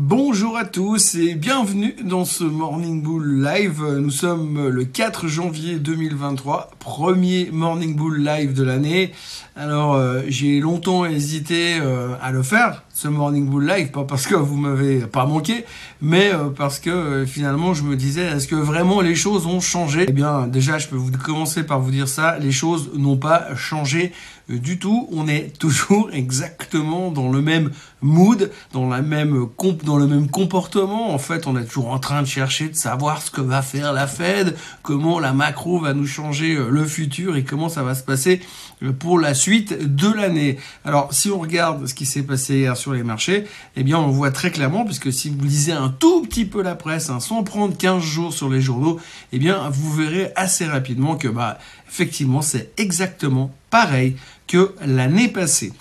Bonjour à tous et bienvenue dans ce Morning Bull Live. Nous sommes le 4 janvier 2023, premier Morning Bull Live de l'année. Alors euh, j'ai longtemps hésité euh, à le faire, ce Morning Bull Live, pas parce que vous m'avez pas manqué, mais euh, parce que finalement je me disais, est-ce que vraiment les choses ont changé? Eh bien déjà je peux vous commencer par vous dire ça, les choses n'ont pas changé du tout. On est toujours exactement dans le même mood, dans la même dans le même comportement. En fait, on est toujours en train de chercher de savoir ce que va faire la Fed, comment la macro va nous changer le futur et comment ça va se passer pour la suite de l'année. Alors, si on regarde ce qui s'est passé hier sur les marchés, eh bien, on voit très clairement, puisque si vous lisez un tout petit peu la presse, hein, sans prendre 15 jours sur les journaux, eh bien, vous verrez assez rapidement que, bah, effectivement, c'est exactement pareil que l'année passée.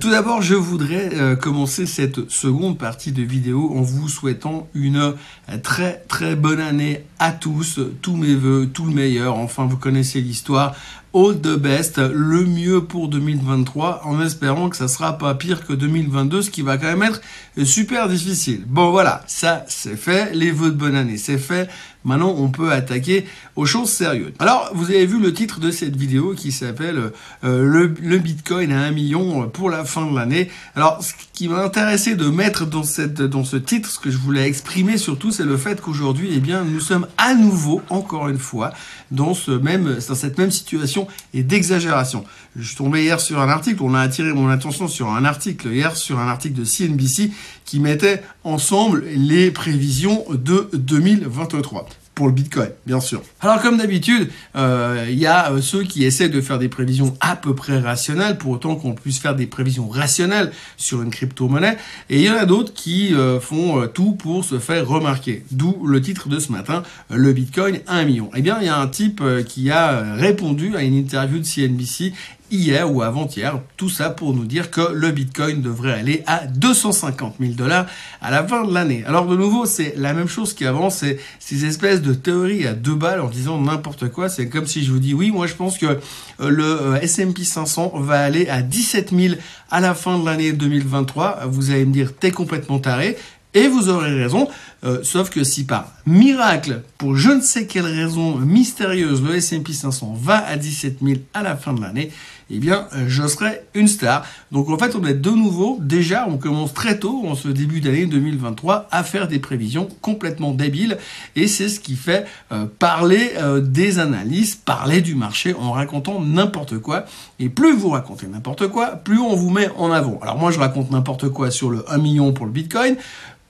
Tout d'abord, je voudrais euh, commencer cette seconde partie de vidéo en vous souhaitant une euh, très très bonne année à tous, tous mes voeux, tout le meilleur. Enfin, vous connaissez l'histoire all the best, le mieux pour 2023, en espérant que ça sera pas pire que 2022, ce qui va quand même être super difficile. Bon voilà, ça c'est fait, les vœux de bonne année c'est fait. Maintenant, on peut attaquer aux choses sérieuses. Alors, vous avez vu le titre de cette vidéo qui s'appelle euh, le, le, Bitcoin à 1 million pour la fin de l'année. Alors, ce qui m'a intéressé de mettre dans cette dans ce titre, ce que je voulais exprimer surtout, c'est le fait qu'aujourd'hui, eh bien, nous sommes à nouveau, encore une fois, dans ce même dans cette même situation et d'exagération. Je suis tombé hier sur un article, on a attiré mon attention sur un article hier, sur un article de CNBC qui mettait ensemble les prévisions de 2023 pour le Bitcoin, bien sûr. Alors comme d'habitude, euh, il y a euh, ceux qui essaient de faire des prévisions à peu près rationnelles, pour autant qu'on puisse faire des prévisions rationnelles sur une crypto-monnaie, et il y en a d'autres qui euh, font tout pour se faire remarquer. D'où le titre de ce matin, le Bitcoin à 1 million. Eh bien, il y a un type qui a répondu à une interview de CNBC hier ou avant-hier. Tout ça pour nous dire que le Bitcoin devrait aller à 250 000 dollars à la fin de l'année. Alors de nouveau, c'est la même chose qu'avant, c'est ces espèces de théories à deux balles en disant n'importe quoi. C'est comme si je vous dis oui, moi je pense que euh, le euh, S&P 500 va aller à 17 000 à la fin de l'année 2023. Vous allez me dire t'es complètement taré. Et vous aurez raison, euh, sauf que si par miracle, pour je ne sais quelle raison mystérieuse, le S&P 500 va à 17 000 à la fin de l'année, eh bien, euh, je serai une star. Donc en fait, on est de nouveau, déjà, on commence très tôt, en ce début d'année 2023, à faire des prévisions complètement débiles. Et c'est ce qui fait euh, parler des analyses, parler du marché en racontant n'importe quoi. Et plus vous racontez n'importe quoi, plus on vous met en avant. Alors moi, je raconte n'importe quoi sur le 1 million pour le Bitcoin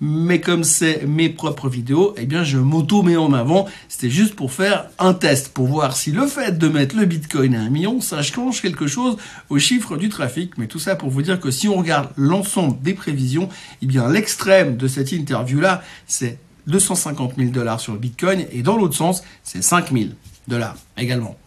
mais comme c'est propres vidéos, eh bien je m'auto mets en avant. C'était juste pour faire un test, pour voir si le fait de mettre le Bitcoin à un million, ça change quelque chose au chiffre du trafic. Mais tout ça pour vous dire que si on regarde l'ensemble des prévisions, eh bien l'extrême de cette interview-là, c'est 250 000 dollars sur le Bitcoin, et dans l'autre sens, c'est 5 000 dollars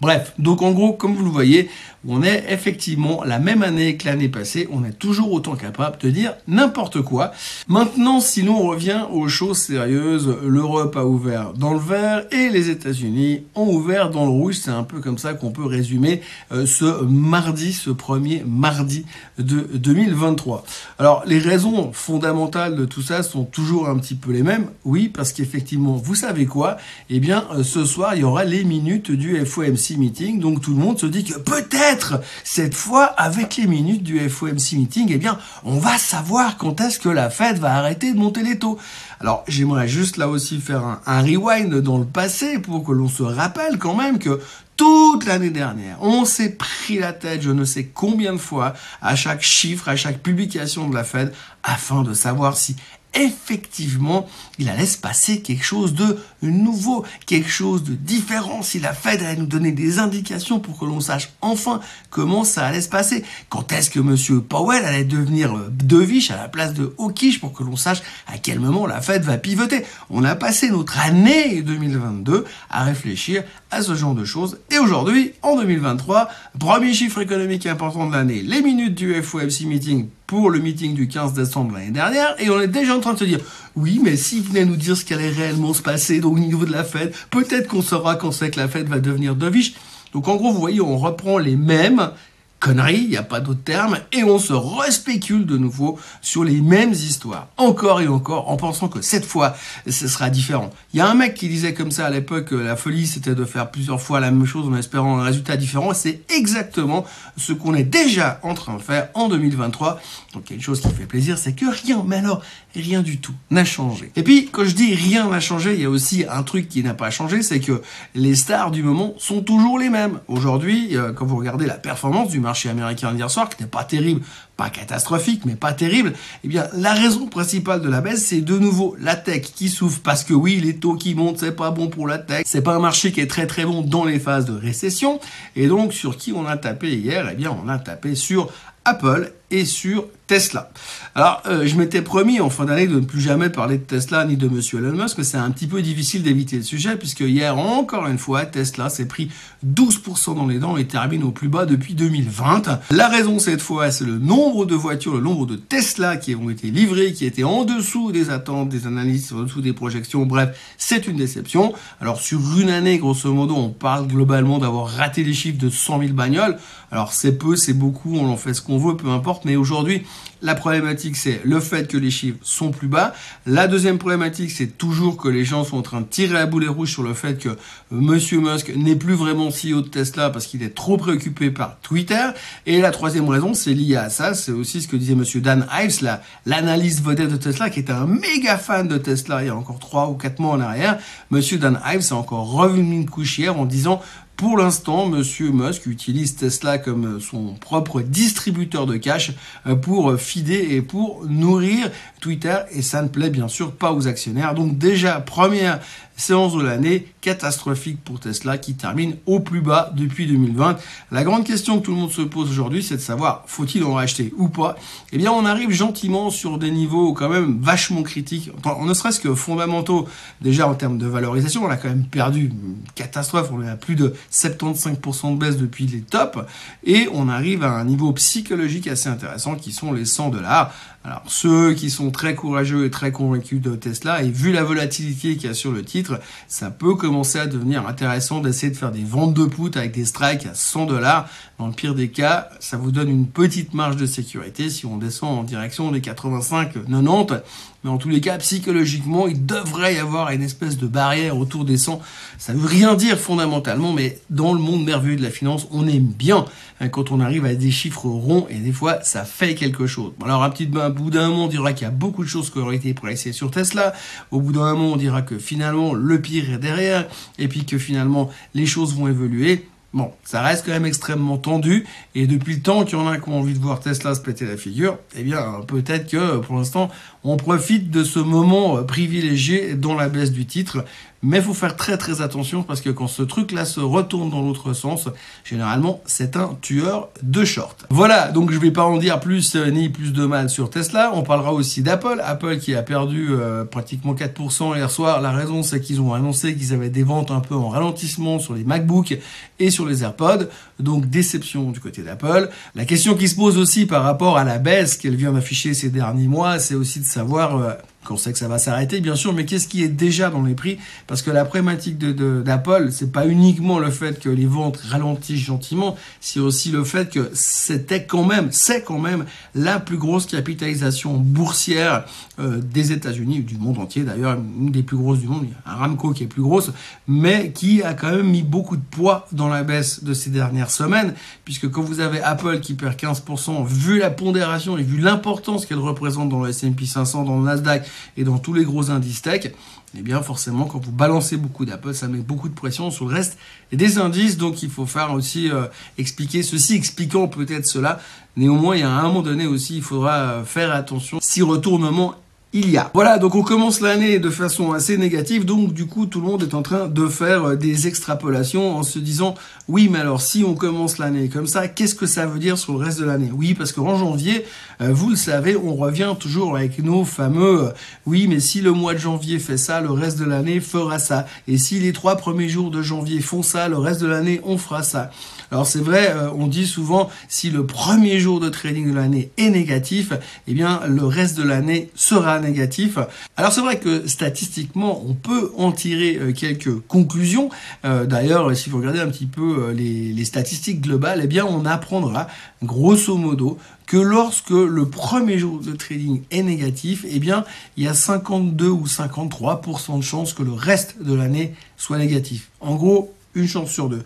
Bref, donc en gros, comme vous le voyez, on est effectivement la même année que l'année passée, on est toujours autant capable de dire n'importe quoi. Maintenant, si l'on revient aux choses sérieuses, l'Europe a ouvert dans le vert et les États-Unis ont ouvert dans le rouge. C'est un peu comme ça qu'on peut résumer euh, ce mardi, ce premier mardi de 2023. Alors, les raisons fondamentales de tout ça sont toujours un petit peu les mêmes. Oui, parce qu'effectivement, vous savez quoi? Eh bien, euh, ce soir, il y aura les minutes du FOMC meeting. Donc tout le monde se dit que peut-être cette fois, avec les minutes du FOMC meeting, eh bien, on va savoir quand est-ce que la Fed va arrêter de monter les taux. Alors j'aimerais juste là aussi faire un, un rewind dans le passé pour que l'on se rappelle quand même que toute l'année dernière, on s'est pris la tête, je ne sais combien de fois, à chaque chiffre, à chaque publication de la Fed, afin de savoir si effectivement, il allait se passer quelque chose de nouveau, quelque chose de différent. Si la Fed allait nous donner des indications pour que l'on sache enfin comment ça allait se passer. Quand est-ce que Monsieur Powell allait devenir euh, Devish à la place de Hawkish pour que l'on sache à quel moment la Fed va pivoter? On a passé notre année 2022 à réfléchir à ce genre de choses. Et aujourd'hui, en 2023, premier chiffre économique important de l'année, les minutes du FOMC meeting pour le meeting du 15 décembre l'année dernière, et on est déjà en train de se dire, oui, mais s'il venait nous dire ce qui allait réellement se passer donc, au niveau de la Fed, peut-être qu'on saura quand c'est que la Fed va devenir dovish. Donc en gros, vous voyez, on reprend les mêmes conneries, il n'y a pas d'autre terme, et on se respécule de nouveau sur les mêmes histoires, encore et encore, en pensant que cette fois, ce sera différent. Il y a un mec qui disait comme ça à l'époque, la folie, c'était de faire plusieurs fois la même chose en espérant un résultat différent, c'est exactement ce qu'on est déjà en train de faire en 2023. Donc il y a une chose qui fait plaisir, c'est que rien, mais alors rien du tout n'a changé. Et puis, quand je dis rien n'a changé, il y a aussi un truc qui n'a pas changé, c'est que les stars du moment sont toujours les mêmes. Aujourd'hui, euh, quand vous regardez la performance du marché américain d'hier soir, qui n'est pas terrible, pas catastrophique, mais pas terrible, eh bien, la raison principale de la baisse, c'est de nouveau la tech qui souffre parce que oui, les taux qui montent, c'est pas bon pour la tech. C'est pas un marché qui est très très bon dans les phases de récession. Et donc, sur qui on a tapé hier? Eh bien, on a tapé sur Apple et sur Tesla. Alors, euh, je m'étais promis en fin d'année de ne plus jamais parler de Tesla ni de Monsieur Elon Musk, mais c'est un petit peu difficile d'éviter le sujet, puisque hier, encore une fois, Tesla s'est pris 12% dans les dents et termine au plus bas depuis 2020. La raison cette fois, c'est le nombre de voitures, le nombre de Tesla qui ont été livrées, qui étaient en dessous des attentes, des analyses, en dessous des projections. Bref, c'est une déception. Alors, sur une année, grosso modo, on parle globalement d'avoir raté les chiffres de 100 000 bagnoles. Alors, c'est peu, c'est beaucoup, on en fait ce qu'on veut, peu mais aujourd'hui, la problématique, c'est le fait que les chiffres sont plus bas. La deuxième problématique, c'est toujours que les gens sont en train de tirer à boulet rouge sur le fait que Monsieur Musk n'est plus vraiment CEO de Tesla parce qu'il est trop préoccupé par Twitter. Et la troisième raison, c'est lié à ça. C'est aussi ce que disait Monsieur Dan Ives, l'analyse vedette de Tesla, qui était un méga fan de Tesla il y a encore trois ou quatre mois en arrière. Monsieur Dan Ives a encore revenu une couche hier en disant pour l'instant, Monsieur Musk utilise Tesla comme son propre distributeur de cash euh, pour fider et pour nourrir Twitter et ça ne plaît bien sûr pas aux actionnaires. Donc déjà, première séance de l'année catastrophique pour Tesla qui termine au plus bas depuis 2020. La grande question que tout le monde se pose aujourd'hui, c'est de savoir faut-il en racheter ou pas? Eh bien, on arrive gentiment sur des niveaux quand même vachement critiques. En ne serait-ce que fondamentaux, déjà en termes de valorisation, on a quand même perdu une catastrophe. On est à plus de 75% de baisse depuis les tops et on arrive à un niveau psychologique assez intéressant qui sont les 100 dollars. Alors ceux qui sont très courageux et très convaincus de Tesla, et vu la volatilité qu'il y a sur le titre, ça peut commencer à devenir intéressant d'essayer de faire des ventes de put avec des strikes à 100 dollars. Dans le pire des cas, ça vous donne une petite marge de sécurité si on descend en direction des 85-90. Mais en tous les cas, psychologiquement, il devrait y avoir une espèce de barrière autour des 100. Ça veut rien dire fondamentalement, mais dans le monde merveilleux de la finance, on aime bien hein, quand on arrive à des chiffres ronds et des fois, ça fait quelque chose. Alors, un petit au bout d'un moment, on dira qu'il y a beaucoup de choses qui auraient été pressées sur Tesla. Au bout d'un moment, on dira que finalement, le pire est derrière et puis que finalement, les choses vont évoluer. Bon, ça reste quand même extrêmement tendu, et depuis le temps qu'il y en a qui ont envie de voir Tesla se péter la figure, eh bien, peut-être que pour l'instant, on profite de ce moment privilégié dans la baisse du titre. Mais faut faire très très attention parce que quand ce truc-là se retourne dans l'autre sens, généralement c'est un tueur de short. Voilà, donc je vais pas en dire plus euh, ni plus de mal sur Tesla. On parlera aussi d'Apple. Apple qui a perdu euh, pratiquement 4% hier soir. La raison c'est qu'ils ont annoncé qu'ils avaient des ventes un peu en ralentissement sur les MacBooks et sur les AirPods. Donc déception du côté d'Apple. La question qui se pose aussi par rapport à la baisse qu'elle vient d'afficher ces derniers mois, c'est aussi de savoir euh, qu'on sait que ça va s'arrêter, bien sûr, mais qu'est-ce qui est déjà dans les prix? Parce que la problématique d'Apple, de, c'est pas uniquement le fait que les ventes ralentissent gentiment, c'est aussi le fait que c'était quand même, c'est quand même la plus grosse capitalisation boursière euh, des États-Unis, du monde entier d'ailleurs, une des plus grosses du monde. Il y a un Ramco qui est plus grosse, mais qui a quand même mis beaucoup de poids dans la baisse de ces dernières semaines, puisque quand vous avez Apple qui perd 15%, vu la pondération et vu l'importance qu'elle représente dans le S&P 500, dans le Nasdaq, et dans tous les gros indices tech, eh bien forcément quand vous balancez beaucoup d'Apple, ça met beaucoup de pression sur le reste des indices. Donc il faut faire aussi euh, expliquer ceci, expliquant peut-être cela. Néanmoins, il y a un moment donné aussi, il faudra euh, faire attention si retournement il y a. Voilà, donc on commence l'année de façon assez négative, donc du coup tout le monde est en train de faire euh, des extrapolations en se disant oui mais alors si on commence l'année comme ça, qu'est-ce que ça veut dire sur le reste de l'année? Oui parce qu'en janvier, euh, vous le savez, on revient toujours avec nos fameux euh, oui mais si le mois de janvier fait ça, le reste de l'année fera ça. Et si les trois premiers jours de janvier font ça, le reste de l'année on fera ça. Alors c'est vrai, on dit souvent si le premier jour de trading de l'année est négatif, eh bien le reste de l'année sera négatif. Alors c'est vrai que statistiquement, on peut en tirer euh, quelques conclusions. Euh, d'ailleurs, si vous regardez un petit peu les, les statistiques globales, eh bien on apprendra grosso modo que lorsque le premier jour de trading est négatif, eh bien, il y a 52 ou 53% de chances que le reste de l'année soit négatif. En gros, une chance sur deux.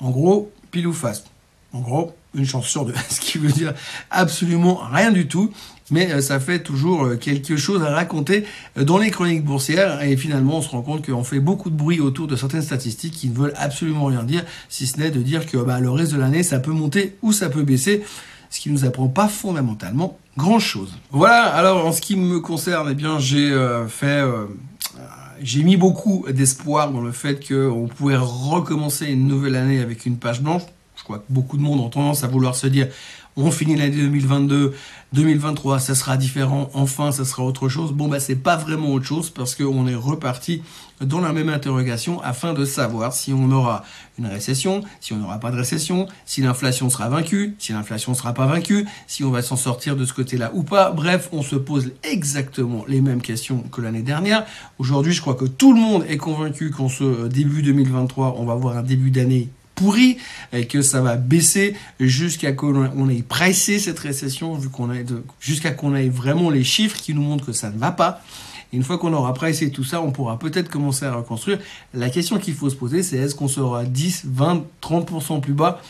En gros, pile ou face. En gros, une chance sur deux. Ce qui veut dire absolument rien du tout. Mais euh, ça fait toujours euh, quelque chose à raconter euh, dans les chroniques boursières. Et finalement, on se rend compte qu'on fait beaucoup de bruit autour de certaines statistiques qui ne veulent absolument rien dire, si ce n'est de dire que bah, le reste de l'année, ça peut monter ou ça peut baisser ce qui nous apprend pas fondamentalement grand chose. Voilà, alors en ce qui me concerne, eh bien j'ai fait j'ai mis beaucoup d'espoir dans le fait qu'on pouvait recommencer une nouvelle année avec une page blanche. Beaucoup de monde ont tendance à vouloir se dire on finit l'année 2022, 2023, ça sera différent, enfin ça sera autre chose. Bon bah c'est pas vraiment autre chose parce qu'on est reparti dans la même interrogation afin de savoir si on aura une récession, si on n'aura pas de récession, si l'inflation sera vaincue, si l'inflation sera pas vaincue, si on va s'en sortir de ce côté-là ou pas. Bref, on se pose exactement les mêmes questions que l'année dernière. Aujourd'hui, je crois que tout le monde est convaincu qu'en ce début 2023, on va avoir un début d'année pourri et que ça va baisser jusqu'à qu'on ait pressé cette récession, vu qu'on jusqu'à qu'on ait vraiment les chiffres qui nous montrent que ça ne va pas. Une fois qu'on aura pressé tout ça, on pourra peut-être commencer à reconstruire. La question qu'il faut se poser, c'est est-ce qu'on sera 10, 20, 30% plus bas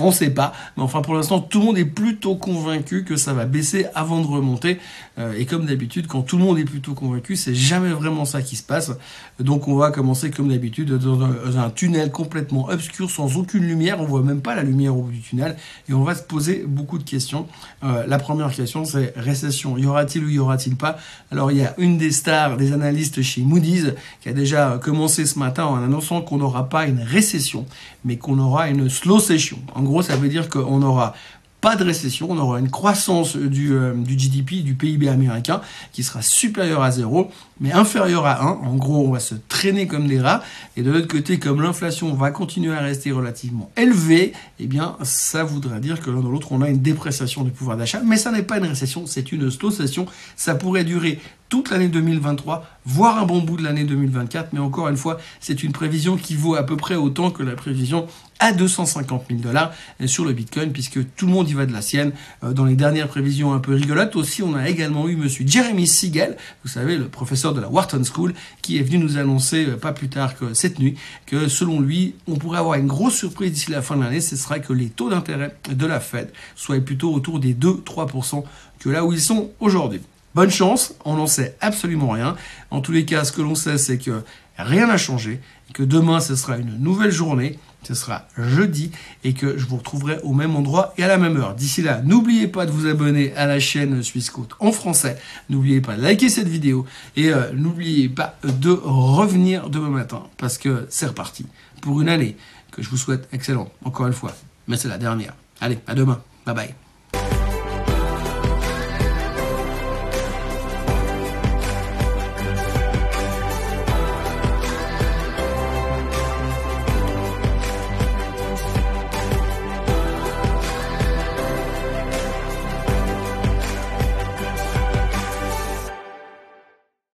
on ne sait pas, mais enfin pour l'instant tout le monde est plutôt convaincu que ça va baisser avant de remonter. Euh, et comme d'habitude, quand tout le monde est plutôt convaincu, c'est jamais vraiment ça qui se passe. Donc on va commencer comme d'habitude dans un, tunnel complètement obscur, sans aucune lumière. On voit même pas la lumière au bout du tunnel, et on va se poser beaucoup de questions. Euh, la première question, c'est récession. Y aura-t-il ou y aura-t-il pas? Alors il y a une des stars, des analystes chez Moody's, qui a déjà commencé ce matin en annonçant qu'on n'aura pas une récession, mais qu'on aura une slow session. En gros, ça veut dire qu'on aura pas de récession, on aura une croissance du, euh, du GDP, du PIB américain, qui sera supérieure à zéro, mais inférieure à 1. En gros, on va se traîner comme des rats. Et de l'autre côté, comme l'inflation va continuer à rester relativement élevée, eh bien, ça voudrait dire que l'un dans l'autre, on a une dépréciation du pouvoir d'achat. Mais ça n'est pas une récession, c'est une slow session. Ça pourrait durer toute l'année 2023, voire un bon bout de l'année 2024. Mais encore une fois, c'est une prévision qui vaut à peu près autant que la prévision à 250 000 dollars sur le Bitcoin, puisque tout le monde y va de la sienne. Euh, dans les dernières prévisions un peu rigolotes aussi, on a également eu Monsieur Jeremy Siegel, vous savez, le professeur de la Wharton School, qui est venu nous annoncer euh, pas plus tard que cette nuit que selon lui, on pourrait avoir une grosse surprise d'ici la fin de l'année, ce sera que les taux d'intérêt de la Fed soient plutôt autour des 2-3% que là où ils sont aujourd'hui. Bonne chance, on n'en sait absolument rien. En tous les cas, ce que l'on sait, c'est que rien n'a changé, que demain, ce sera une nouvelle journée, ce sera jeudi, et que je vous retrouverai au même endroit et à la même heure. D'ici là, n'oubliez pas de vous abonner à la chaîne Suisse Côte en français, n'oubliez pas de liker cette vidéo, et euh, n'oubliez pas de revenir demain matin, parce que c'est reparti pour une année que je vous souhaite excellente, encore une fois, mais c'est la dernière. Allez, à demain, bye bye.